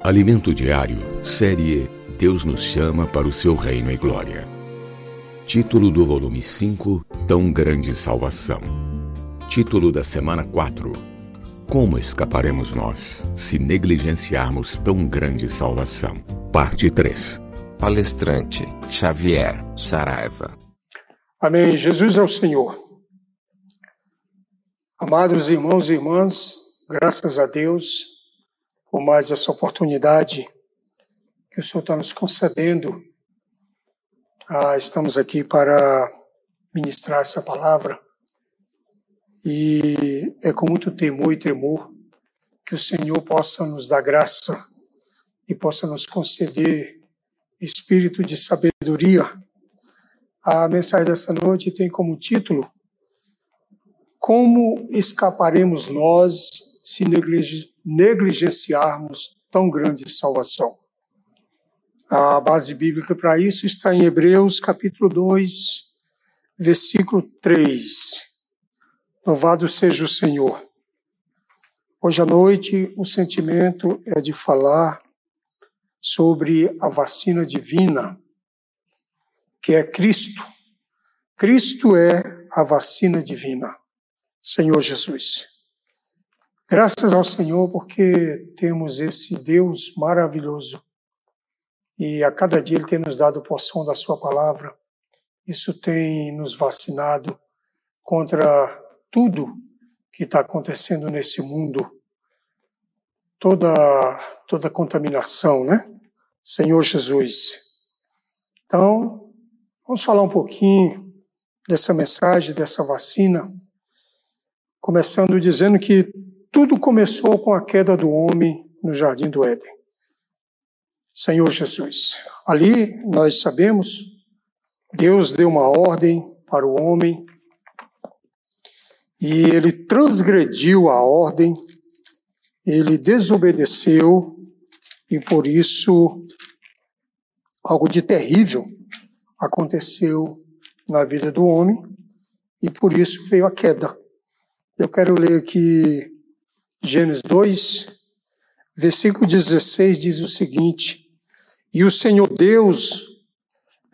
Alimento Diário, série Deus nos chama para o seu reino e glória. Título do volume 5: Tão grande salvação. Título da semana 4: Como escaparemos nós se negligenciarmos tão grande salvação? Parte 3. Palestrante Xavier Saraiva. Amém. Jesus é o Senhor. Amados irmãos e irmãs, graças a Deus por mais essa oportunidade que o Senhor está nos concedendo. Ah, estamos aqui para ministrar essa palavra e é com muito temor e tremor que o Senhor possa nos dar graça e possa nos conceder espírito de sabedoria. A mensagem dessa noite tem como título como escaparemos nós se negligenciarmos tão grande salvação? A base bíblica para isso está em Hebreus capítulo 2, versículo 3. Louvado seja o Senhor. Hoje à noite o sentimento é de falar sobre a vacina divina, que é Cristo. Cristo é a vacina divina. Senhor Jesus. Graças ao Senhor porque temos esse Deus maravilhoso e a cada dia Ele tem nos dado porção da Sua palavra. Isso tem nos vacinado contra tudo que está acontecendo nesse mundo, toda toda contaminação, né? Senhor Jesus. Então, vamos falar um pouquinho dessa mensagem, dessa vacina começando dizendo que tudo começou com a queda do homem no jardim do Éden. Senhor Jesus, ali nós sabemos, Deus deu uma ordem para o homem e ele transgrediu a ordem, ele desobedeceu e por isso algo de terrível aconteceu na vida do homem e por isso veio a queda. Eu quero ler aqui Gênesis 2, versículo 16 diz o seguinte: E o Senhor Deus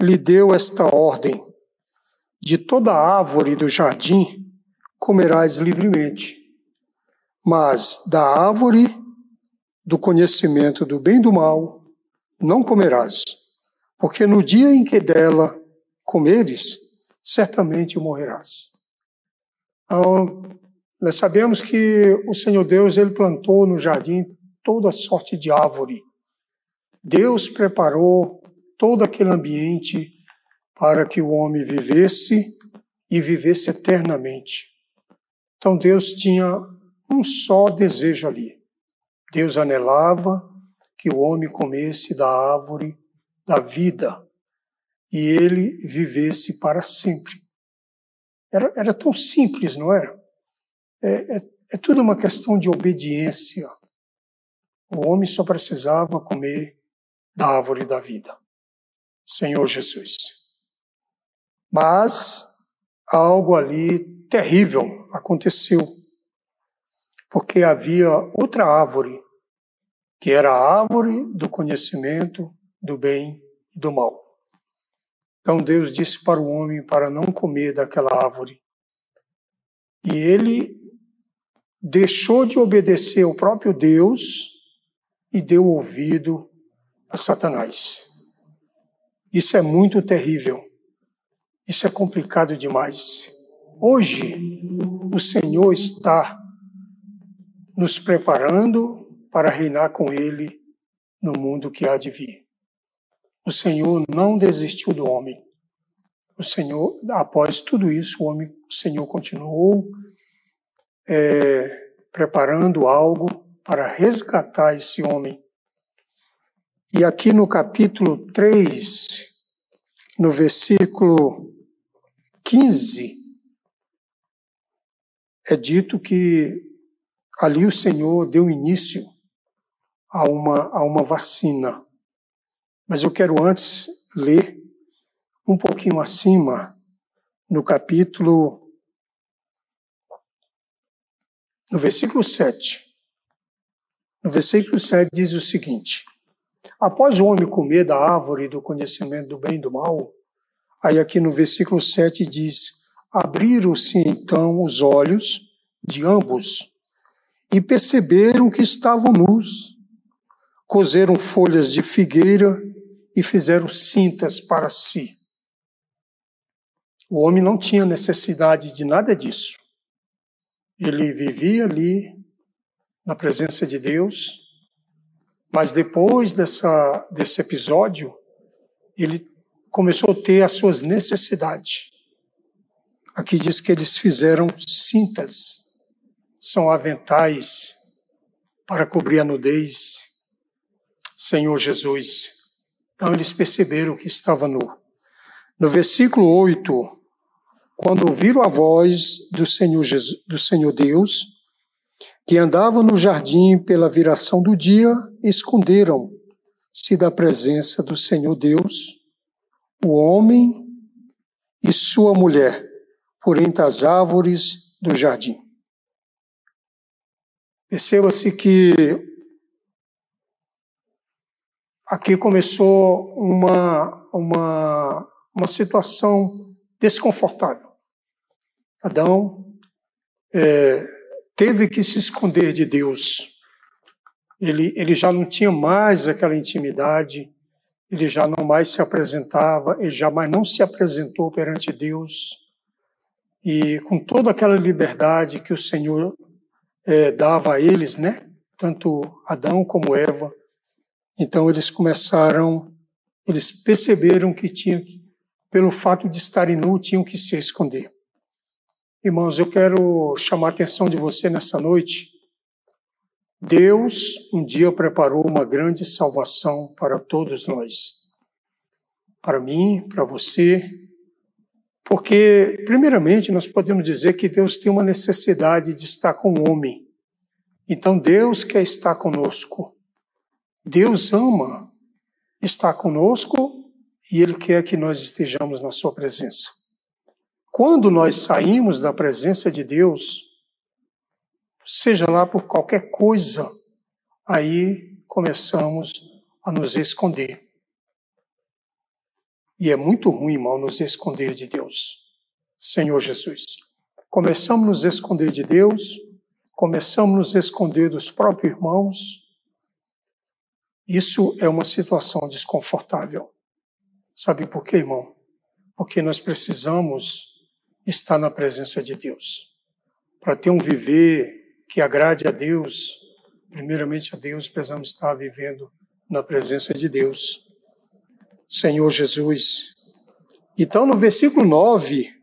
lhe deu esta ordem: De toda árvore do jardim comerás livremente, mas da árvore do conhecimento do bem e do mal não comerás, porque no dia em que dela comeres, certamente morrerás. Então, nós sabemos que o Senhor Deus ele plantou no jardim toda sorte de árvore. Deus preparou todo aquele ambiente para que o homem vivesse e vivesse eternamente. Então Deus tinha um só desejo ali. Deus anelava que o homem comesse da árvore da vida e ele vivesse para sempre. Era, era tão simples, não era? É, é, é tudo uma questão de obediência. O homem só precisava comer da árvore da vida. Senhor Jesus. Mas algo ali terrível aconteceu. Porque havia outra árvore, que era a árvore do conhecimento do bem e do mal. Então Deus disse para o homem para não comer daquela árvore. E ele deixou de obedecer ao próprio Deus e deu ouvido a Satanás. Isso é muito terrível. Isso é complicado demais. Hoje, o Senhor está nos preparando para reinar com Ele no mundo que há de vir. O Senhor não desistiu do homem. O Senhor, após tudo isso, o homem, o Senhor continuou é, preparando algo para resgatar esse homem. E aqui no capítulo 3, no versículo 15, é dito que ali o Senhor deu início a uma, a uma vacina. Mas eu quero antes ler um pouquinho acima, no capítulo no versículo 7. No versículo 7 diz o seguinte: Após o homem comer da árvore do conhecimento do bem e do mal, aí aqui no versículo 7 diz: Abriram-se então os olhos de ambos e perceberam que estavam nus. Cozeram folhas de figueira e fizeram cintas para si. O homem não tinha necessidade de nada disso. Ele vivia ali na presença de Deus, mas depois dessa, desse episódio, ele começou a ter as suas necessidades. Aqui diz que eles fizeram cintas, são aventais para cobrir a nudez. Senhor Jesus. Então eles perceberam que estava nu. No versículo 8, quando ouviram a voz do Senhor, Jesus, do Senhor Deus, que andava no jardim pela viração do dia, esconderam-se da presença do Senhor Deus, o homem e sua mulher, por entre as árvores do jardim. Perceba-se que aqui começou uma, uma, uma situação desconfortável. Adão é, teve que se esconder de Deus. Ele, ele já não tinha mais aquela intimidade, ele já não mais se apresentava, ele jamais não se apresentou perante Deus. E com toda aquela liberdade que o Senhor é, dava a eles, né? Tanto Adão como Eva. Então eles começaram, eles perceberam que tinham, pelo fato de estarem nu, tinham que se esconder. Irmãos, eu quero chamar a atenção de você nessa noite. Deus um dia preparou uma grande salvação para todos nós. Para mim, para você. Porque, primeiramente, nós podemos dizer que Deus tem uma necessidade de estar com o homem. Então, Deus quer estar conosco. Deus ama estar conosco e Ele quer que nós estejamos na Sua presença. Quando nós saímos da presença de Deus, seja lá por qualquer coisa, aí começamos a nos esconder. E é muito ruim, irmão, nos esconder de Deus. Senhor Jesus. Começamos a nos esconder de Deus, começamos a nos esconder dos próprios irmãos. Isso é uma situação desconfortável. Sabe por quê, irmão? Porque nós precisamos estar na presença de Deus. Para ter um viver que agrade a Deus, primeiramente a Deus, precisamos estar vivendo na presença de Deus. Senhor Jesus. Então, no versículo 9,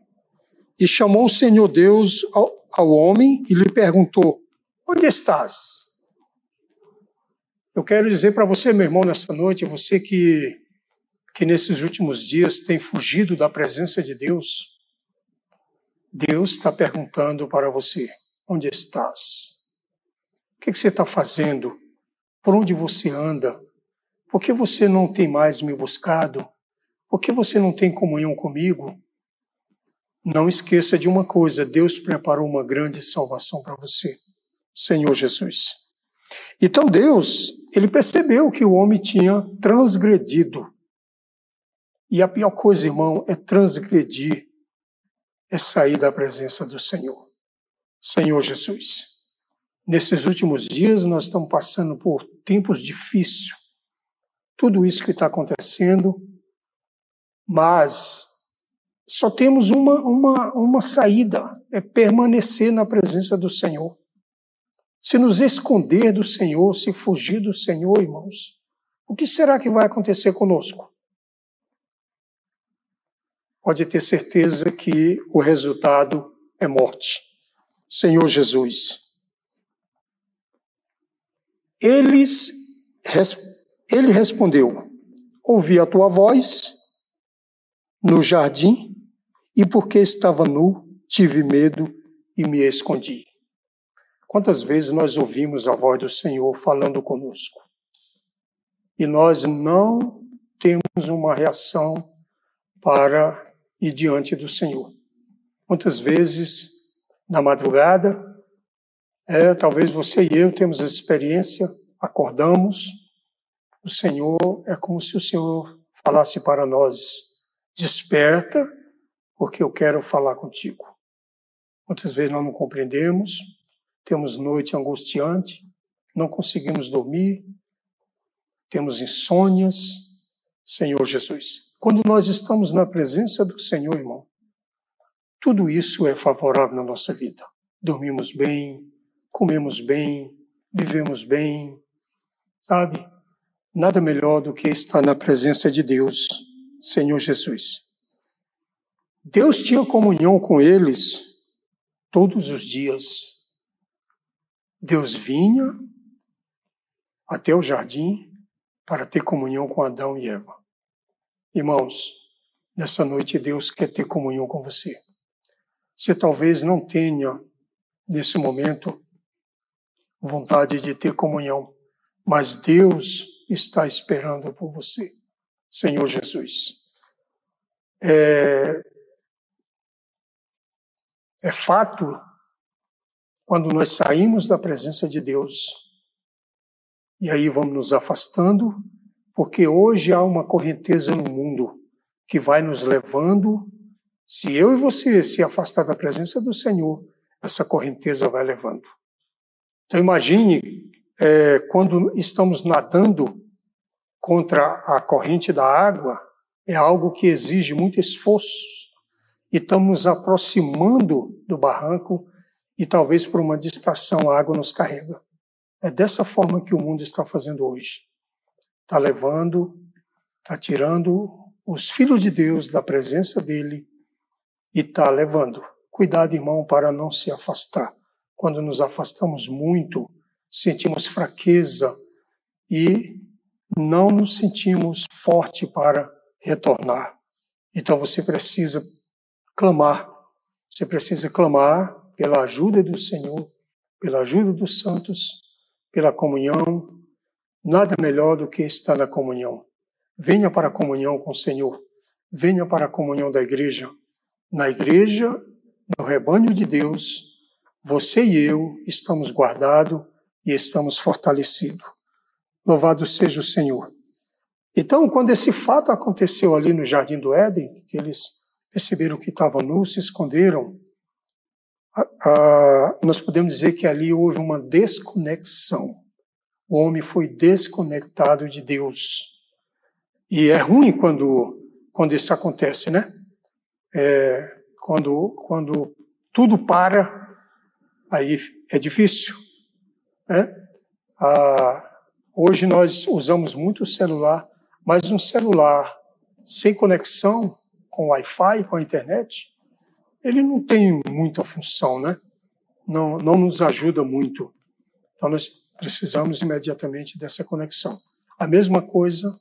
e chamou o Senhor Deus ao, ao homem e lhe perguntou: Onde estás? Eu quero dizer para você, meu irmão, nessa noite, você que, que nesses últimos dias tem fugido da presença de Deus, Deus está perguntando para você: onde estás? O que, você está fazendo? Por onde você anda? Por que você não tem mais me buscado? Por que você não tem comunhão comigo? Não esqueça de uma coisa: Deus preparou uma grande salvação para você, Senhor Jesus. Então Deus, ele percebeu que o homem tinha transgredido. E a pior coisa, irmão, é transgredir é sair da presença do Senhor. Senhor Jesus, nesses últimos dias nós estamos passando por tempos difíceis. Tudo isso que está acontecendo, mas só temos uma, uma, uma saída, é permanecer na presença do Senhor. Se nos esconder do Senhor, se fugir do Senhor, irmãos, o que será que vai acontecer conosco? Pode ter certeza que o resultado é morte. Senhor Jesus. Eles, ele respondeu: Ouvi a tua voz no jardim, e porque estava nu, tive medo e me escondi. Quantas vezes nós ouvimos a voz do Senhor falando conosco e nós não temos uma reação para e diante do Senhor. Muitas vezes, na madrugada, é, talvez você e eu temos a experiência, acordamos, o Senhor é como se o Senhor falasse para nós: desperta, porque eu quero falar contigo. Muitas vezes nós não compreendemos, temos noite angustiante, não conseguimos dormir, temos insônias. Senhor Jesus, quando nós estamos na presença do Senhor, irmão, tudo isso é favorável na nossa vida. Dormimos bem, comemos bem, vivemos bem, sabe? Nada melhor do que estar na presença de Deus, Senhor Jesus. Deus tinha comunhão com eles todos os dias. Deus vinha até o jardim para ter comunhão com Adão e Eva. Irmãos, nessa noite Deus quer ter comunhão com você. Você talvez não tenha, nesse momento, vontade de ter comunhão, mas Deus está esperando por você, Senhor Jesus. É, é fato, quando nós saímos da presença de Deus, e aí vamos nos afastando, porque hoje há uma correnteza no mundo que vai nos levando. Se eu e você se afastar da presença do Senhor, essa correnteza vai levando. Então imagine é, quando estamos nadando contra a corrente da água, é algo que exige muito esforço. E estamos aproximando do barranco e talvez por uma distração a água nos carrega. É dessa forma que o mundo está fazendo hoje. Está levando, está tirando os filhos de Deus da presença dele e está levando. Cuidado, irmão, para não se afastar. Quando nos afastamos muito, sentimos fraqueza e não nos sentimos forte para retornar. Então você precisa clamar. Você precisa clamar pela ajuda do Senhor, pela ajuda dos santos, pela comunhão. Nada melhor do que estar na comunhão. Venha para a comunhão com o Senhor. Venha para a comunhão da igreja. Na igreja, no rebanho de Deus, você e eu estamos guardados e estamos fortalecidos. Louvado seja o Senhor. Então, quando esse fato aconteceu ali no Jardim do Éden, que eles perceberam que estavam nus, se esconderam, nós podemos dizer que ali houve uma desconexão. O homem foi desconectado de Deus. E é ruim quando, quando isso acontece, né? É, quando, quando tudo para, aí é difícil. Né? Ah, hoje nós usamos muito o celular, mas um celular sem conexão com Wi-Fi, com a internet, ele não tem muita função, né? Não, não nos ajuda muito. Então nós precisamos imediatamente dessa conexão. A mesma coisa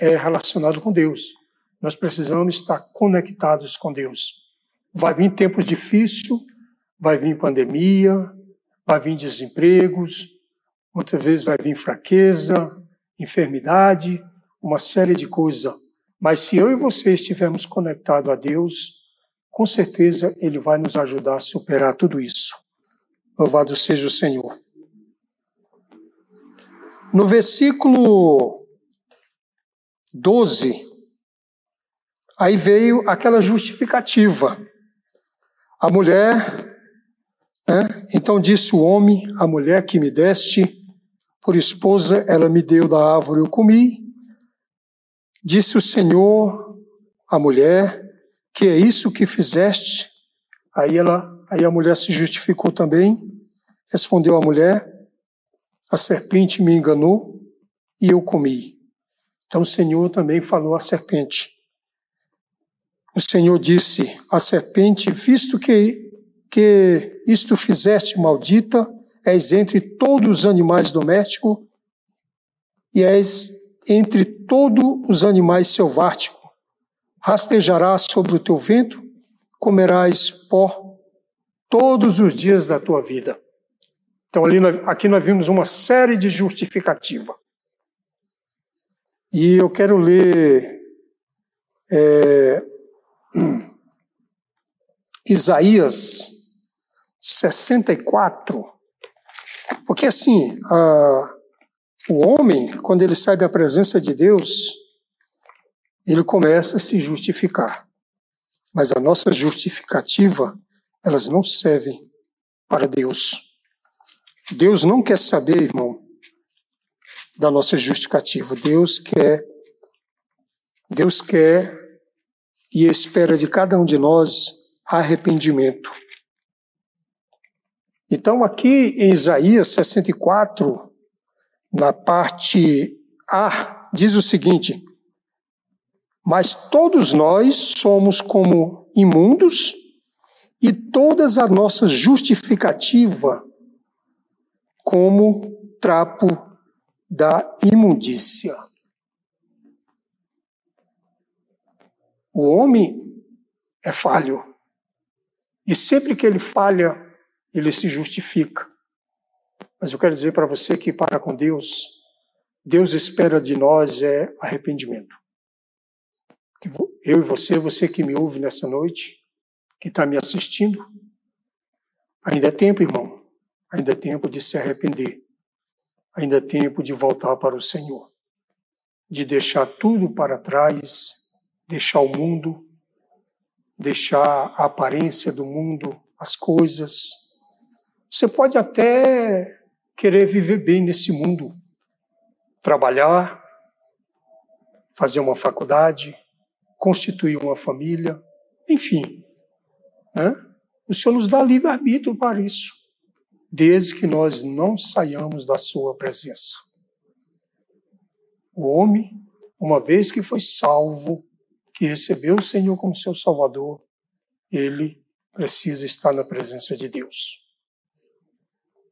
é relacionado com Deus. Nós precisamos estar conectados com Deus. Vai vir tempos difíceis, vai vir pandemia, vai vir desempregos, muitas vezes vai vir fraqueza, enfermidade, uma série de coisas. Mas se eu e você estivermos conectados a Deus, com certeza Ele vai nos ajudar a superar tudo isso. Louvado seja o Senhor. No versículo 12, aí veio aquela justificativa. A mulher né? Então disse o homem, a mulher que me deste por esposa, ela me deu da árvore, eu comi. Disse o Senhor à mulher, que é isso que fizeste? Aí ela, aí a mulher se justificou também. Respondeu a mulher: A serpente me enganou e eu comi. Então o Senhor também falou à serpente. O Senhor disse à serpente: Visto que que isto fizeste maldita, és entre todos os animais domésticos e és entre todos os animais selváticos. Rastejarás sobre o teu vento, comerás pó todos os dias da tua vida. Então, ali, aqui nós vimos uma série de justificativa. E eu quero ler é, Isaías 64. Porque assim, O homem, quando ele sai da presença de Deus, ele começa a se justificar. Mas a nossa justificativa, elas não servem para Deus. Deus não quer saber, irmão, da nossa justificativa. Deus quer Deus quer e espera de cada um de nós arrependimento. Então, aqui em Isaías 64, na parte A, diz o seguinte: Mas todos nós somos como imundos, e todas a nossa justificativa como trapo da imundícia. O homem é falho. E sempre que ele falha, ele se justifica. Mas eu quero dizer para você que para com Deus, Deus espera de nós é arrependimento. Eu e você, você que me ouve nessa noite, que está me assistindo, ainda é tempo, irmão. Ainda é tempo de se arrepender. Ainda é tempo de voltar para o Senhor. De deixar tudo para trás, deixar o mundo, deixar a aparência do mundo, as coisas. Você pode até querer viver bem nesse mundo, trabalhar, fazer uma faculdade, constituir uma família, enfim. Né? O Senhor nos dá livre-arbítrio para isso, desde que nós não saiamos da Sua presença. O homem, uma vez que foi salvo, que recebeu o Senhor como seu Salvador, ele precisa estar na presença de Deus.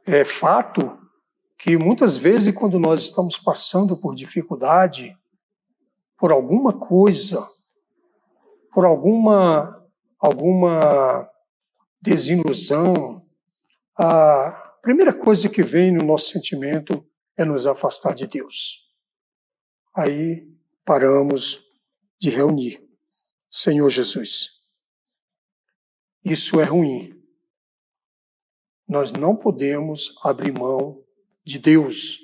É fato que muitas vezes, quando nós estamos passando por dificuldade, por alguma coisa, por alguma, alguma desilusão, a primeira coisa que vem no nosso sentimento é nos afastar de Deus. Aí paramos de reunir. Senhor Jesus, isso é ruim. Nós não podemos abrir mão de Deus,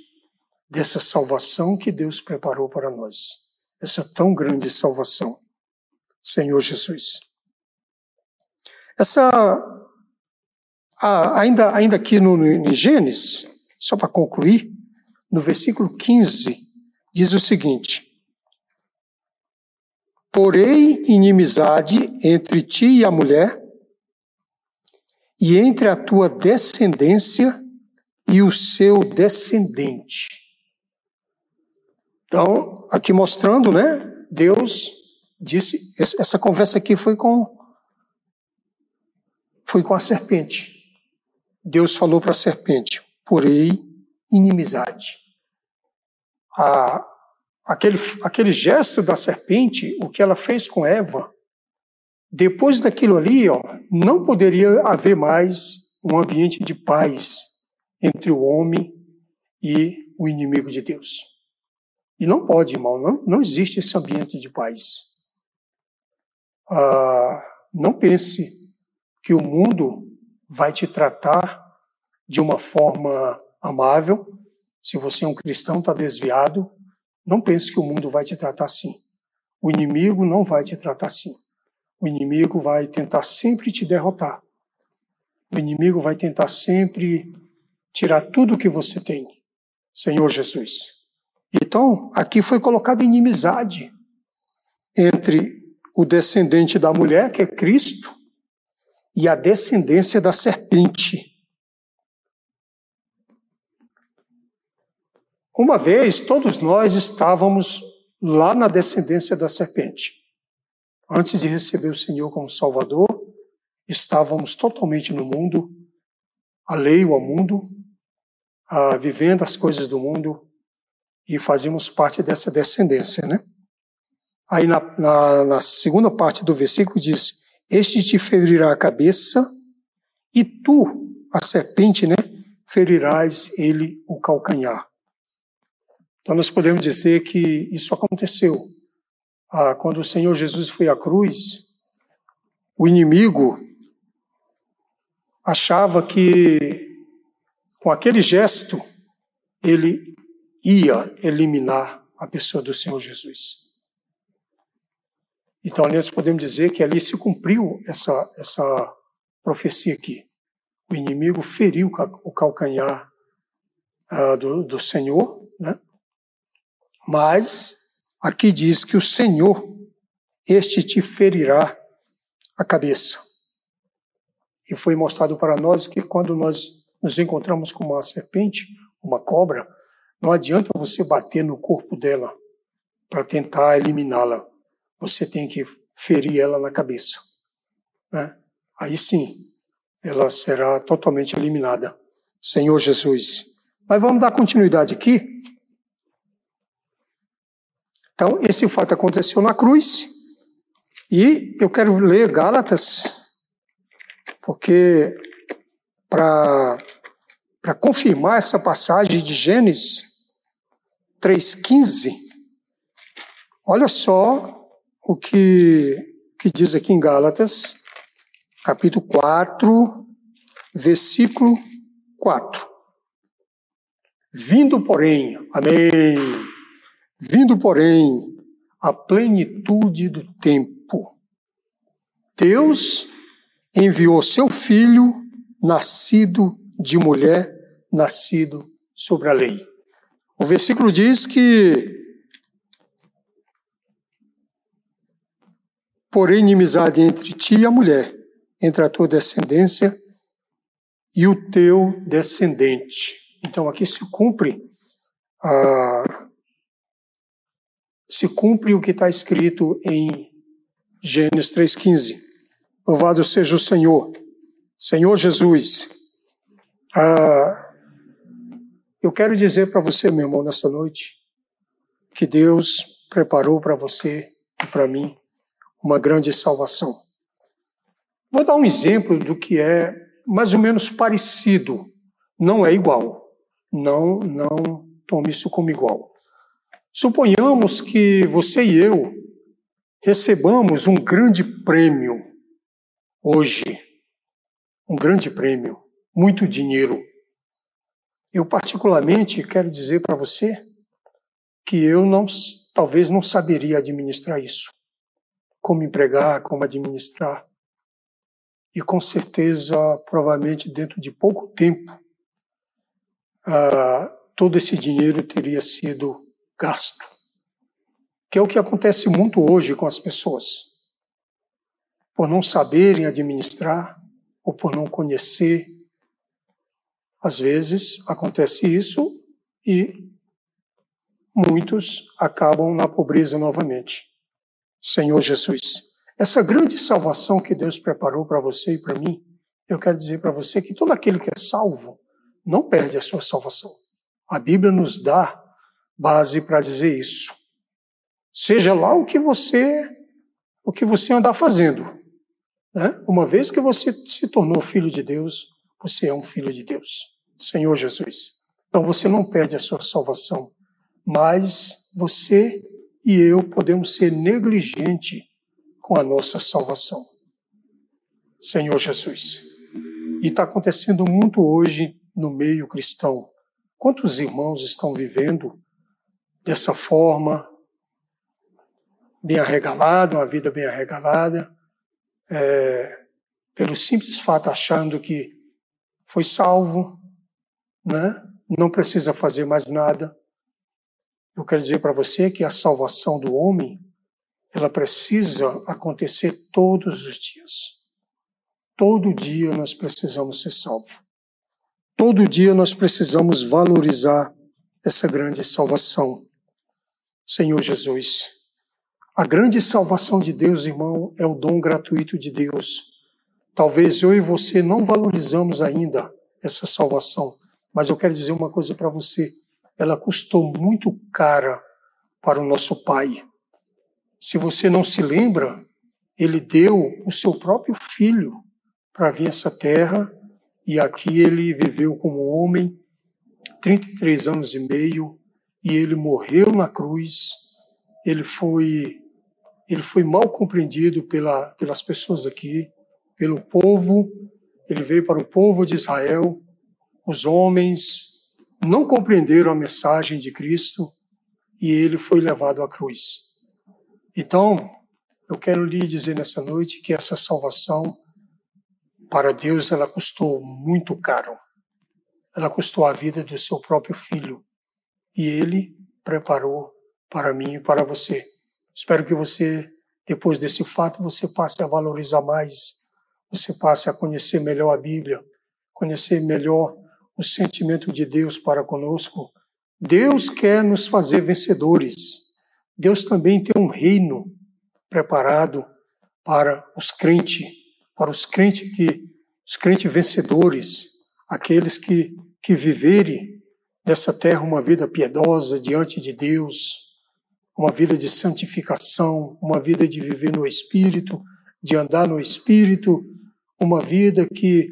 dessa salvação que Deus preparou para nós, essa tão grande salvação. Senhor Jesus. Essa, ainda, ainda aqui no, no Gênesis, só para concluir, no versículo 15, diz o seguinte: Porém, inimizade entre ti e a mulher, e entre a tua descendência e o seu descendente. Então, aqui mostrando, né? Deus disse, essa conversa aqui foi com foi com a serpente. Deus falou para a serpente: porém, inimizade. A, aquele, aquele gesto da serpente, o que ela fez com Eva, depois daquilo ali, ó, não poderia haver mais um ambiente de paz entre o homem e o inimigo de Deus. E não pode, irmão, não, não existe esse ambiente de paz. Ah, não pense que o mundo vai te tratar de uma forma amável. Se você é um cristão, está desviado, não pense que o mundo vai te tratar assim. O inimigo não vai te tratar assim. O inimigo vai tentar sempre te derrotar. O inimigo vai tentar sempre tirar tudo que você tem. Senhor Jesus. Então, aqui foi colocada inimizade entre o descendente da mulher, que é Cristo, e a descendência da serpente, Uma vez, todos nós estávamos lá na descendência da serpente. Antes de receber o Senhor como Salvador, estávamos totalmente no mundo, alheio ao mundo, ah, vivendo as coisas do mundo e fazíamos parte dessa descendência, né? Aí na, na, na segunda parte do versículo diz: Este te ferirá a cabeça e tu, a serpente, né, ferirás ele o calcanhar. Então, nós podemos dizer que isso aconteceu. Ah, quando o Senhor Jesus foi à cruz, o inimigo achava que, com aquele gesto, ele ia eliminar a pessoa do Senhor Jesus. Então, nós podemos dizer que ali se cumpriu essa, essa profecia aqui. O inimigo feriu o calcanhar uh, do, do Senhor, né? mas aqui diz que o Senhor, este te ferirá a cabeça. E foi mostrado para nós que quando nós nos encontramos com uma serpente, uma cobra, não adianta você bater no corpo dela para tentar eliminá-la. Você tem que ferir ela na cabeça. Né? Aí sim, ela será totalmente eliminada. Senhor Jesus. Mas vamos dar continuidade aqui. Então, esse fato aconteceu na cruz. E eu quero ler Gálatas, porque para confirmar essa passagem de Gênesis 3,15, olha só o que, que diz aqui em Gálatas, capítulo 4, versículo 4. Vindo, porém, amém. Vindo, porém, a plenitude do tempo, Deus enviou seu filho, nascido de mulher, nascido sobre a lei. O versículo diz que porém inimizade entre ti e a mulher, entre a tua descendência e o teu descendente. Então aqui se cumpre se cumpre o que está escrito em Gênesis 3,15. Louvado seja o Senhor, Senhor Jesus. Ah, eu quero dizer para você, meu irmão, nessa noite, que Deus preparou para você e para mim uma grande salvação. Vou dar um exemplo do que é mais ou menos parecido, não é igual. Não, não tome isso como igual. Suponhamos que você e eu recebamos um grande prêmio hoje. Um grande prêmio, muito dinheiro. Eu particularmente quero dizer para você que eu não talvez não saberia administrar isso. Como empregar, como administrar. E com certeza, provavelmente dentro de pouco tempo, ah, todo esse dinheiro teria sido gasto. Que é o que acontece muito hoje com as pessoas. Por não saberem administrar ou por não conhecer. Às vezes acontece isso e muitos acabam na pobreza novamente. Senhor Jesus, essa grande salvação que Deus preparou para você e para mim, eu quero dizer para você que todo aquele que é salvo não perde a sua salvação. A Bíblia nos dá base para dizer isso. Seja lá o que você o que você andar fazendo, né? Uma vez que você se tornou filho de Deus, você é um filho de Deus, Senhor Jesus. Então você não perde a sua salvação, mas você e eu podemos ser negligentes com a nossa salvação. Senhor Jesus. E está acontecendo muito hoje no meio cristão. Quantos irmãos estão vivendo dessa forma, bem arregalado, uma vida bem arregalada, é, pelo simples fato achando que foi salvo, né? não precisa fazer mais nada. Eu quero dizer para você que a salvação do homem, ela precisa acontecer todos os dias. Todo dia nós precisamos ser salvos. Todo dia nós precisamos valorizar essa grande salvação. Senhor Jesus, a grande salvação de Deus, irmão, é o dom gratuito de Deus. Talvez eu e você não valorizamos ainda essa salvação, mas eu quero dizer uma coisa para você. Ela custou muito cara para o nosso Pai. Se você não se lembra, ele deu o seu próprio filho para vir essa terra e aqui ele viveu como homem 33 anos e meio e ele morreu na cruz. Ele foi ele foi mal compreendido pela, pelas pessoas aqui, pelo povo. Ele veio para o povo de Israel, os homens não compreenderam a mensagem de Cristo e ele foi levado à cruz. Então, eu quero lhe dizer nessa noite que essa salvação para Deus ela custou muito caro. Ela custou a vida do seu próprio filho e ele preparou para mim e para você. Espero que você, depois desse fato, você passe a valorizar mais, você passe a conhecer melhor a Bíblia, conhecer melhor o sentimento de Deus para conosco. Deus quer nos fazer vencedores. Deus também tem um reino preparado para os crentes, para os crentes que os crentes vencedores, aqueles que que viverem nessa terra uma vida piedosa diante de Deus, uma vida de santificação, uma vida de viver no espírito, de andar no espírito, uma vida que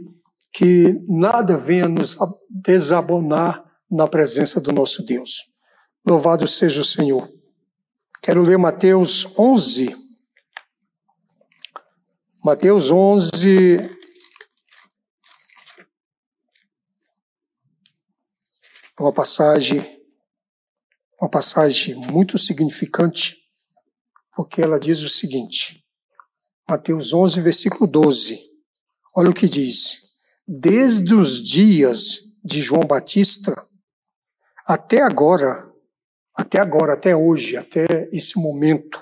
que nada venha nos desabonar na presença do nosso Deus. Louvado seja o Senhor. Quero ler Mateus 11. Mateus 11, uma passagem, uma passagem muito significante, porque ela diz o seguinte, Mateus 11, versículo 12. Olha o que diz: Desde os dias de João Batista até agora, até agora, até hoje, até esse momento,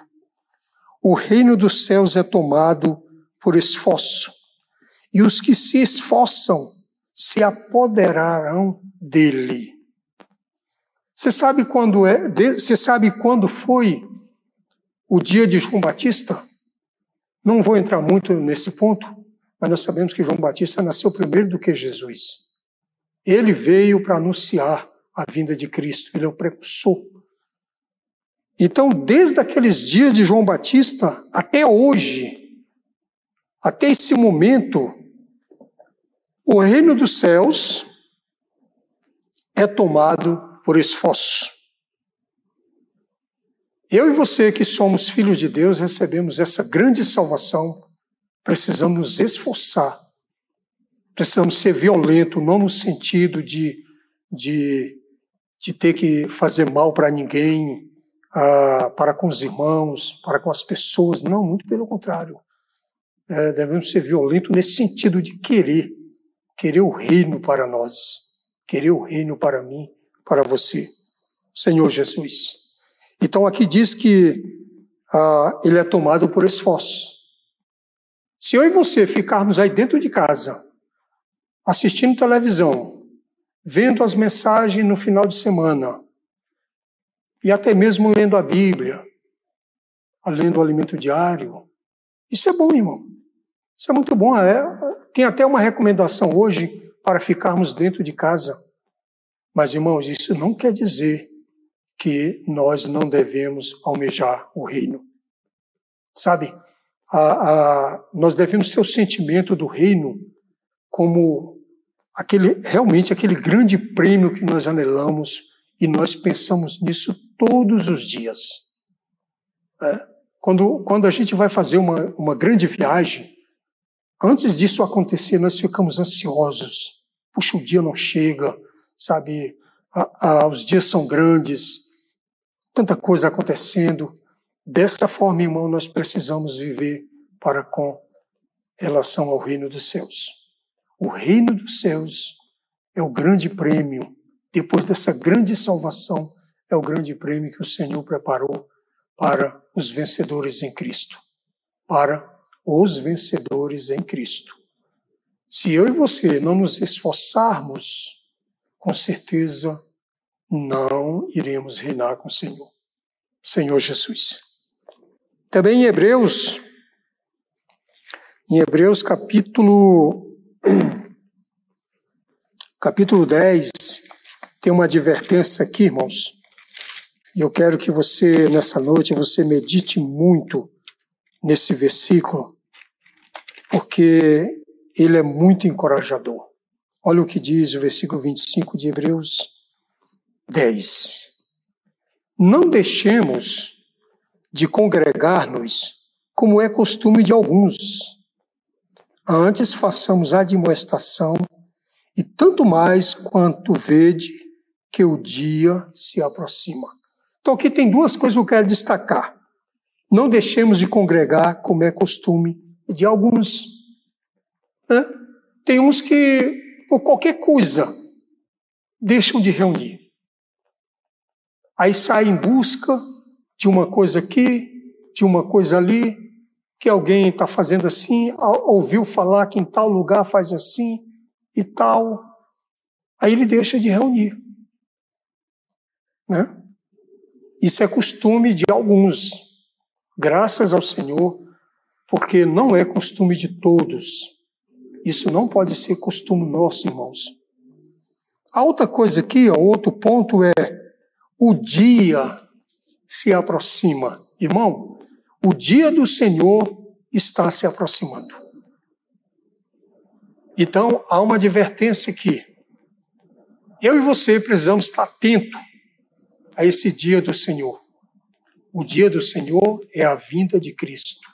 o reino dos céus é tomado por esforço, e os que se esforçam se apoderarão dele. Você sabe quando é? Você sabe quando foi o dia de João Batista? Não vou entrar muito nesse ponto, mas nós sabemos que João Batista nasceu primeiro do que Jesus. Ele veio para anunciar a vinda de Cristo, ele é o precursor. Então, desde aqueles dias de João Batista até hoje, até esse momento, o reino dos céus é tomado por esforço. Eu e você, que somos filhos de Deus, recebemos essa grande salvação, precisamos nos esforçar, precisamos ser violentos, não no sentido de, de, de ter que fazer mal para ninguém, uh, para com os irmãos, para com as pessoas, não, muito pelo contrário é, devemos ser violentos nesse sentido de querer, querer o reino para nós, querer o reino para mim, para você, Senhor Jesus. Então aqui diz que ah, ele é tomado por esforço. Se eu e você ficarmos aí dentro de casa, assistindo televisão, vendo as mensagens no final de semana, e até mesmo lendo a Bíblia, lendo o alimento diário, isso é bom, irmão. Isso é muito bom. É, tem até uma recomendação hoje para ficarmos dentro de casa. Mas, irmãos, isso não quer dizer que nós não devemos almejar o reino. Sabe? A, a, nós devemos ter o sentimento do reino como aquele realmente aquele grande prêmio que nós anelamos e nós pensamos nisso todos os dias. É? Quando, quando a gente vai fazer uma, uma grande viagem, Antes disso acontecer, nós ficamos ansiosos. Puxa, o dia não chega, sabe? os dias são grandes, tanta coisa acontecendo. Dessa forma, irmão, nós precisamos viver para com relação ao reino dos céus. O reino dos céus é o grande prêmio. Depois dessa grande salvação, é o grande prêmio que o Senhor preparou para os vencedores em Cristo, para os vencedores em Cristo. Se eu e você não nos esforçarmos, com certeza não iremos reinar com o Senhor. Senhor Jesus. Também em Hebreus, em Hebreus capítulo, capítulo 10, tem uma advertência aqui, irmãos. E eu quero que você, nessa noite, você medite muito nesse versículo porque ele é muito encorajador. Olha o que diz o versículo 25 de Hebreus 10. Não deixemos de congregar-nos, como é costume de alguns. Antes façamos admoestação, e tanto mais quanto vede que o dia se aproxima. Então aqui tem duas coisas que eu quero destacar. Não deixemos de congregar como é costume de alguns. Né? Tem uns que, por qualquer coisa, deixam de reunir. Aí saem em busca de uma coisa aqui, de uma coisa ali, que alguém está fazendo assim, ouviu falar que em tal lugar faz assim e tal. Aí ele deixa de reunir. Né? Isso é costume de alguns, graças ao Senhor, porque não é costume de todos. Isso não pode ser costume nosso, irmãos. A outra coisa aqui, outro ponto é o dia se aproxima. Irmão, o dia do Senhor está se aproximando. Então, há uma advertência aqui. Eu e você precisamos estar atento a esse dia do Senhor. O dia do Senhor é a vinda de Cristo.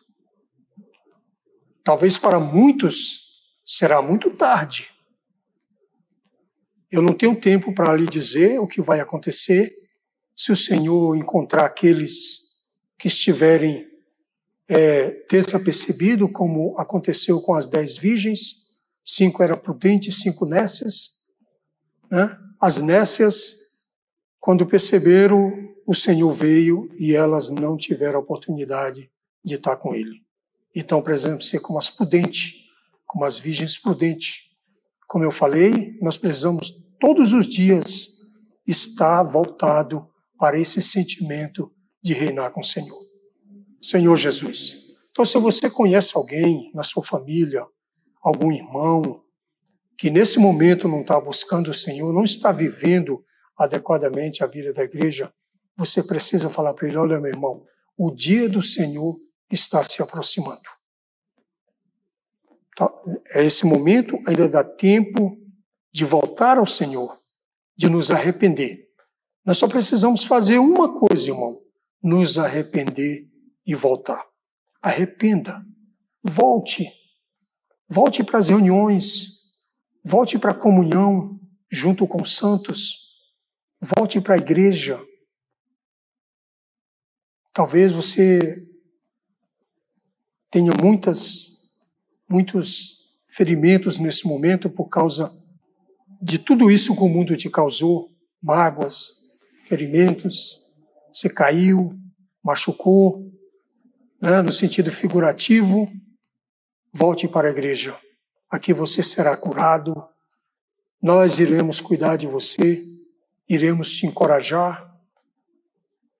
Talvez para muitos será muito tarde. Eu não tenho tempo para lhe dizer o que vai acontecer se o Senhor encontrar aqueles que estiverem é, desapercebido, como aconteceu com as dez virgens, cinco eram prudentes, cinco nécias. Né? As nécias quando perceberam, o Senhor veio e elas não tiveram oportunidade de estar com Ele. Então, precisamos ser como as prudentes, como as virgens prudentes. Como eu falei, nós precisamos todos os dias estar voltado para esse sentimento de reinar com o Senhor. Senhor Jesus. Então, se você conhece alguém na sua família, algum irmão, que nesse momento não está buscando o Senhor, não está vivendo adequadamente a vida da igreja, você precisa falar para ele: olha, meu irmão, o dia do Senhor está se aproximando. Tá? É esse momento, ainda dá tempo de voltar ao Senhor, de nos arrepender. Nós só precisamos fazer uma coisa, irmão: nos arrepender e voltar. Arrependa, volte, volte para as reuniões, volte para a comunhão junto com os santos. Volte para a igreja. Talvez você tenha muitas, muitos ferimentos nesse momento por causa de tudo isso que o mundo te causou mágoas, ferimentos. Você caiu, machucou, né, no sentido figurativo. Volte para a igreja. Aqui você será curado. Nós iremos cuidar de você iremos te encorajar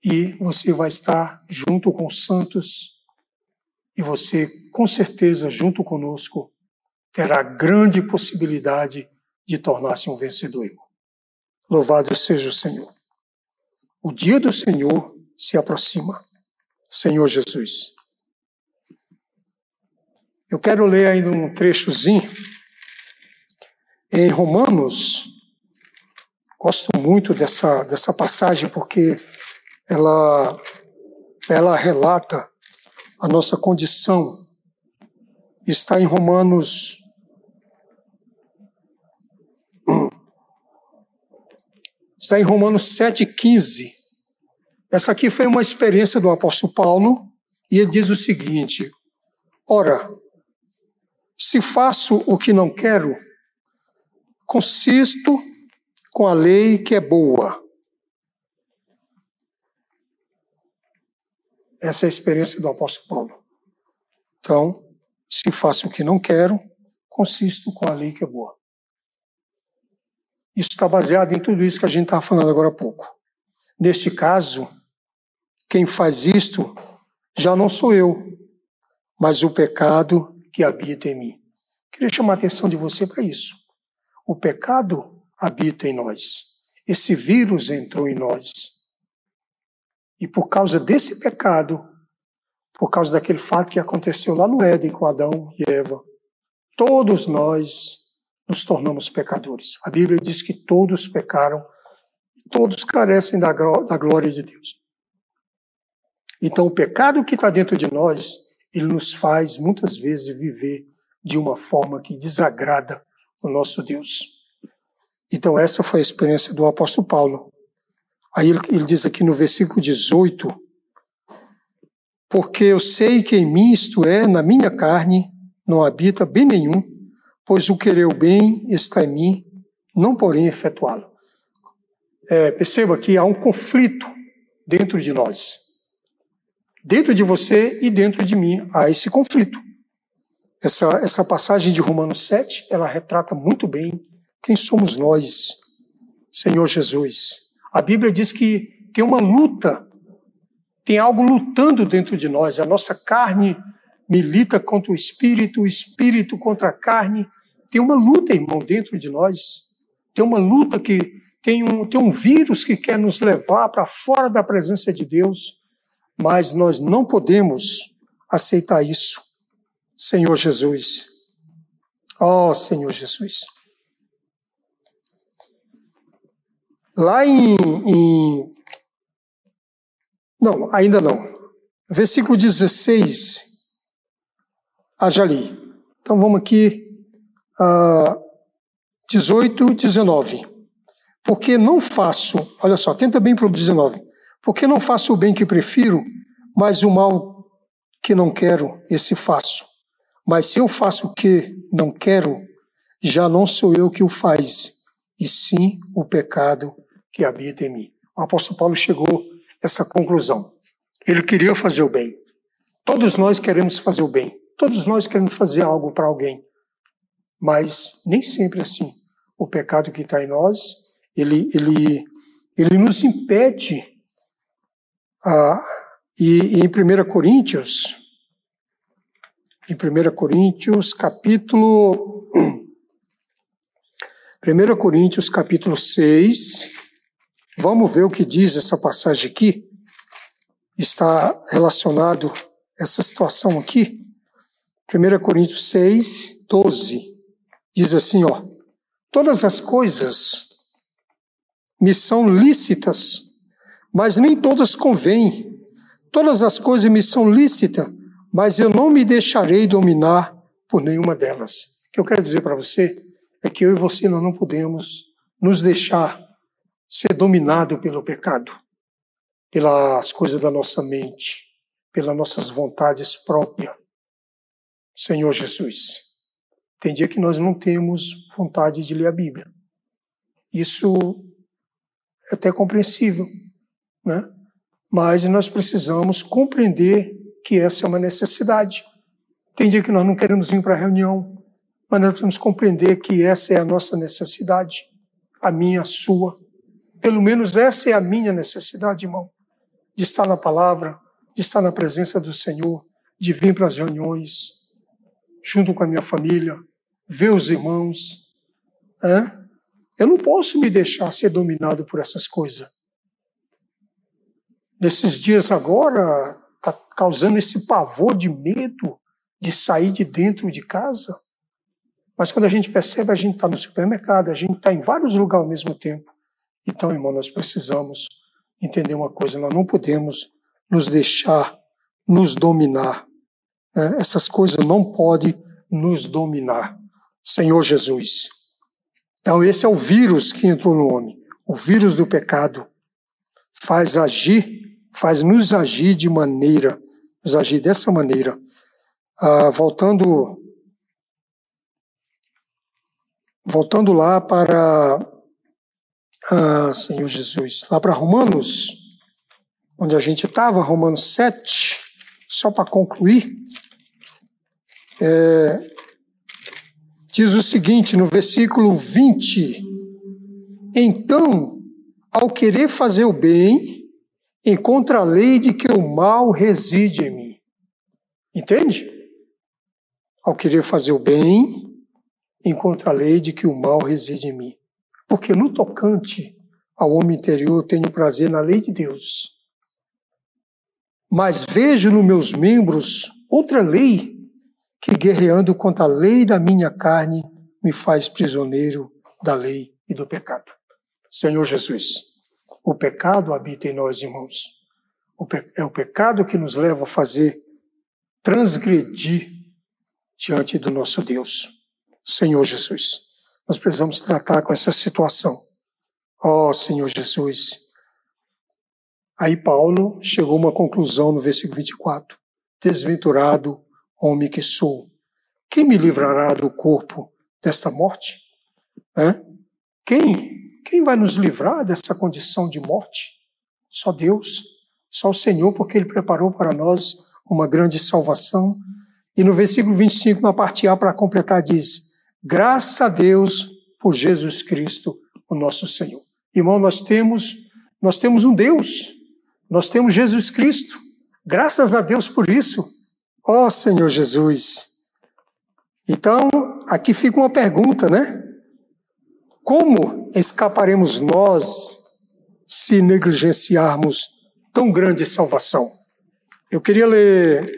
e você vai estar junto com os santos e você, com certeza, junto conosco, terá grande possibilidade de tornar-se um vencedor. Louvado seja o Senhor. O dia do Senhor se aproxima. Senhor Jesus. Eu quero ler ainda um trechozinho em Romanos, Gosto muito dessa, dessa passagem porque ela, ela relata a nossa condição. Está em Romanos. Está em Romanos 7,15. Essa aqui foi uma experiência do apóstolo Paulo, e ele diz o seguinte: Ora, se faço o que não quero, consisto com a lei que é boa. Essa é a experiência do apóstolo Paulo. Então, se faço o que não quero, consisto com a lei que é boa. Isso está baseado em tudo isso que a gente estava falando agora há pouco. Neste caso, quem faz isto já não sou eu, mas o pecado que habita em mim. Queria chamar a atenção de você para isso. O pecado habita em nós. Esse vírus entrou em nós. E por causa desse pecado, por causa daquele fato que aconteceu lá no Éden com Adão e Eva, todos nós nos tornamos pecadores. A Bíblia diz que todos pecaram, todos carecem da, da glória de Deus. Então, o pecado que está dentro de nós, ele nos faz muitas vezes viver de uma forma que desagrada o nosso Deus. Então, essa foi a experiência do apóstolo Paulo. Aí ele, ele diz aqui no versículo 18: Porque eu sei que em mim, isto é, na minha carne, não habita bem nenhum, pois o querer o bem está em mim, não porém efetuá-lo. É, perceba que há um conflito dentro de nós. Dentro de você e dentro de mim há esse conflito. Essa, essa passagem de Romanos 7, ela retrata muito bem quem somos nós, Senhor Jesus. A Bíblia diz que tem uma luta, tem algo lutando dentro de nós. A nossa carne milita contra o espírito, o espírito contra a carne. Tem uma luta, irmão, dentro de nós. Tem uma luta que tem um, tem um vírus que quer nos levar para fora da presença de Deus, mas nós não podemos aceitar isso. Senhor Jesus. Oh, Senhor Jesus. Lá em, em, Não, ainda não. Versículo 16. Já li. Então vamos aqui. Uh, 18, 19. Porque não faço. Olha só, tenta bem para o 19. Porque não faço o bem que prefiro, mas o mal que não quero, esse faço. Mas se eu faço o que não quero, já não sou eu que o faz, e sim o pecado que habita em mim. O apóstolo Paulo chegou a essa conclusão. Ele queria fazer o bem. Todos nós queremos fazer o bem. Todos nós queremos fazer algo para alguém. Mas nem sempre é assim. O pecado que está em nós, ele, ele, ele nos impede. Ah, e, e em 1 Coríntios, em 1 Coríntios, capítulo. 1 Coríntios, capítulo 6. Vamos ver o que diz essa passagem aqui. Está relacionado essa situação aqui. 1 Coríntios 6, 12. Diz assim, ó. Todas as coisas me são lícitas, mas nem todas convêm. Todas as coisas me são lícitas, mas eu não me deixarei dominar por nenhuma delas. O que eu quero dizer para você é que eu e você nós não podemos nos deixar ser dominado pelo pecado, pelas coisas da nossa mente, pelas nossas vontades próprias. Senhor Jesus, tem dia que nós não temos vontade de ler a Bíblia. Isso é até compreensível, né? Mas nós precisamos compreender que essa é uma necessidade. Tem dia que nós não queremos vir para a reunião, mas nós precisamos compreender que essa é a nossa necessidade, a minha, a sua. Pelo menos essa é a minha necessidade, irmão, de estar na palavra, de estar na presença do Senhor, de vir para as reuniões, junto com a minha família, ver os irmãos. Eu não posso me deixar ser dominado por essas coisas. Nesses dias agora, está causando esse pavor de medo de sair de dentro de casa. Mas quando a gente percebe, a gente está no supermercado, a gente está em vários lugares ao mesmo tempo. Então, irmão, nós precisamos entender uma coisa: nós não podemos nos deixar nos dominar. Né? Essas coisas não podem nos dominar. Senhor Jesus. Então, esse é o vírus que entrou no homem. O vírus do pecado faz agir faz nos agir de maneira, nos agir dessa maneira. Ah, voltando, voltando lá para, ah, Senhor Jesus, lá para Romanos, onde a gente estava, Romanos 7, só para concluir, é, diz o seguinte no versículo 20: Então, ao querer fazer o bem, encontra a lei de que o mal reside em mim. Entende? Ao querer fazer o bem, encontra a lei de que o mal reside em mim. Porque no tocante ao homem interior eu tenho prazer na lei de Deus. Mas vejo nos meus membros outra lei que, guerreando contra a lei da minha carne, me faz prisioneiro da lei e do pecado. Senhor Jesus. O pecado habita em nós, irmãos. é o pecado que nos leva a fazer transgredir diante do nosso Deus, Senhor Jesus. nós precisamos tratar com essa situação. Ó oh, Senhor Jesus. Aí Paulo chegou a uma conclusão no versículo 24. Desventurado homem que sou, quem me livrará do corpo desta morte? Hã? Quem? Quem vai nos livrar dessa condição de morte? Só Deus, só o Senhor, porque Ele preparou para nós uma grande salvação. E no versículo 25, na parte A, para completar, diz: Graças a Deus por Jesus Cristo, o nosso Senhor. Irmão, nós temos, nós temos um Deus, nós temos Jesus Cristo. Graças a Deus por isso. Ó oh, Senhor Jesus. Então, aqui fica uma pergunta, né? Como escaparemos nós se negligenciarmos tão grande salvação? Eu queria ler,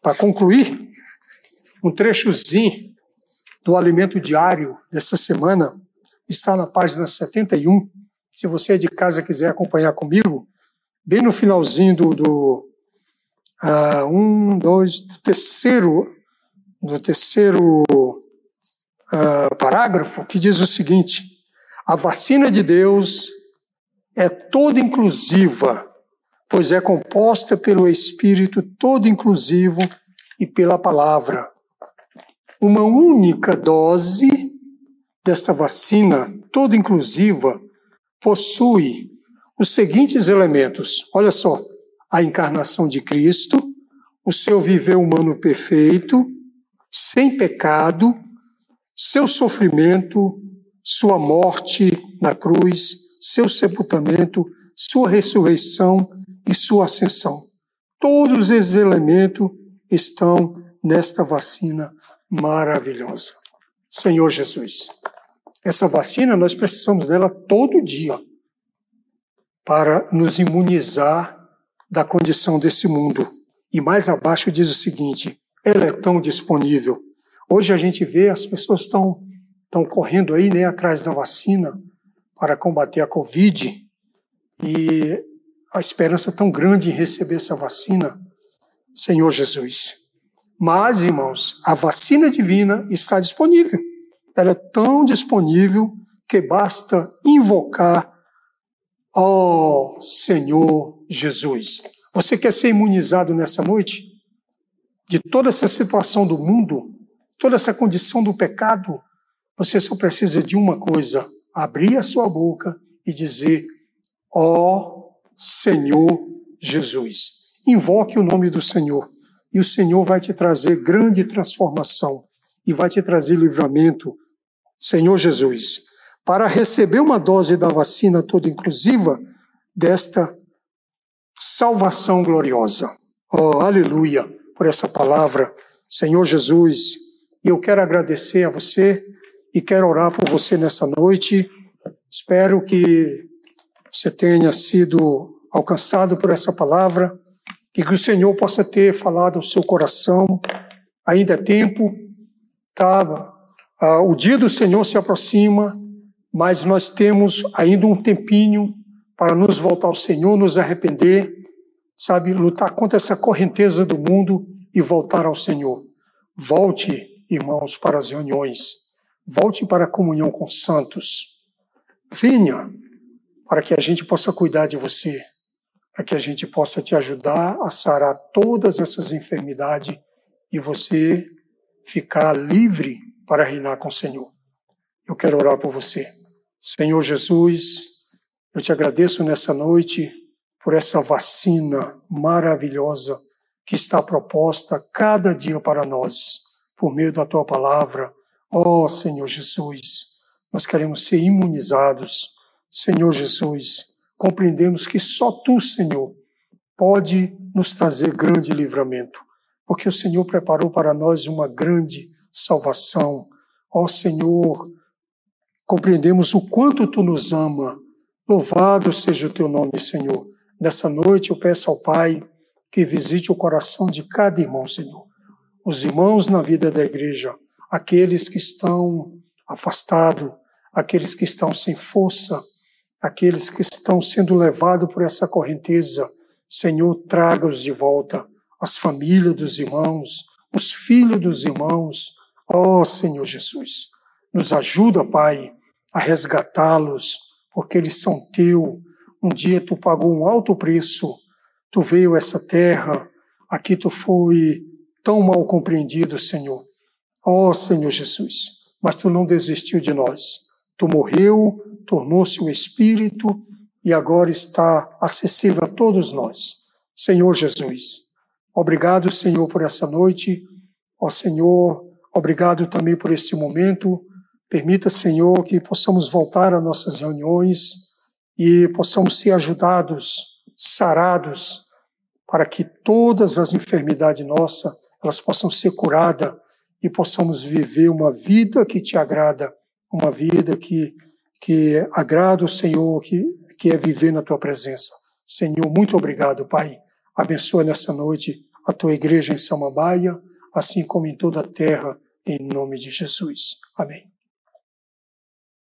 para concluir, um trechozinho do alimento diário dessa semana, está na página 71. Se você é de casa quiser acompanhar comigo, bem no finalzinho do, do uh, um, dois, do terceiro, do terceiro uh, parágrafo, que diz o seguinte: a vacina de Deus é toda inclusiva, pois é composta pelo Espírito todo inclusivo e pela palavra. Uma única dose desta vacina toda inclusiva possui os seguintes elementos. Olha só: a encarnação de Cristo, o seu viver humano perfeito, sem pecado, seu sofrimento, sua morte na cruz, seu sepultamento, sua ressurreição e sua ascensão. Todos esses elementos estão nesta vacina maravilhosa. Senhor Jesus, essa vacina nós precisamos dela todo dia para nos imunizar da condição desse mundo. E mais abaixo diz o seguinte: ela é tão disponível. Hoje a gente vê as pessoas estão estão correndo aí né, atrás da vacina para combater a Covid e a esperança tão grande em receber essa vacina, Senhor Jesus. Mas, irmãos, a vacina divina está disponível. Ela é tão disponível que basta invocar ó Senhor Jesus. Você quer ser imunizado nessa noite? De toda essa situação do mundo, toda essa condição do pecado, você só precisa de uma coisa: abrir a sua boca e dizer: Ó Senhor Jesus. Invoque o nome do Senhor e o Senhor vai te trazer grande transformação e vai te trazer livramento. Senhor Jesus, para receber uma dose da vacina toda inclusiva desta salvação gloriosa. Oh, aleluia por essa palavra, Senhor Jesus. E eu quero agradecer a você e quero orar por você nessa noite. Espero que você tenha sido alcançado por essa palavra e que o Senhor possa ter falado ao seu coração. Ainda é tempo, tá? Ah, o dia do Senhor se aproxima, mas nós temos ainda um tempinho para nos voltar ao Senhor, nos arrepender, sabe, lutar contra essa correnteza do mundo e voltar ao Senhor. Volte, irmãos, para as reuniões. Volte para a comunhão com os santos. Venha para que a gente possa cuidar de você, para que a gente possa te ajudar a sarar todas essas enfermidades e você ficar livre para reinar com o Senhor. Eu quero orar por você. Senhor Jesus, eu te agradeço nessa noite por essa vacina maravilhosa que está proposta cada dia para nós, por meio da tua palavra. Ó oh, Senhor Jesus, nós queremos ser imunizados. Senhor Jesus, compreendemos que só tu, Senhor, pode nos trazer grande livramento, porque o Senhor preparou para nós uma grande salvação. Ó oh, Senhor, compreendemos o quanto tu nos ama Louvado seja o teu nome, Senhor. Nessa noite eu peço ao Pai que visite o coração de cada irmão, Senhor. Os irmãos na vida da igreja, aqueles que estão afastados, aqueles que estão sem força, aqueles que estão sendo levados por essa correnteza. Senhor, traga-os de volta, as famílias dos irmãos, os filhos dos irmãos. Ó oh, Senhor Jesus, Nos ajuda, Pai, a resgatá-los, porque eles são teu. Um dia tu pagou um alto preço, tu veio a essa terra, aqui tu foi tão mal compreendido, Senhor. Ó oh, Senhor Jesus, mas tu não desistiu de nós. Tu morreu, tornou-se o Espírito e agora está acessível a todos nós. Senhor Jesus, obrigado, Senhor, por essa noite. Ó Senhor, obrigado também por esse momento. Permita, Senhor, que possamos voltar às nossas reuniões e possamos ser ajudados, sarados, para que todas as enfermidades nossas elas possam ser curadas e possamos viver uma vida que te agrada, uma vida que, que agrada o Senhor, que, que é viver na tua presença. Senhor, muito obrigado, Pai. Abençoa nessa noite a tua igreja em Samambaia, assim como em toda a terra, em nome de Jesus. Amém.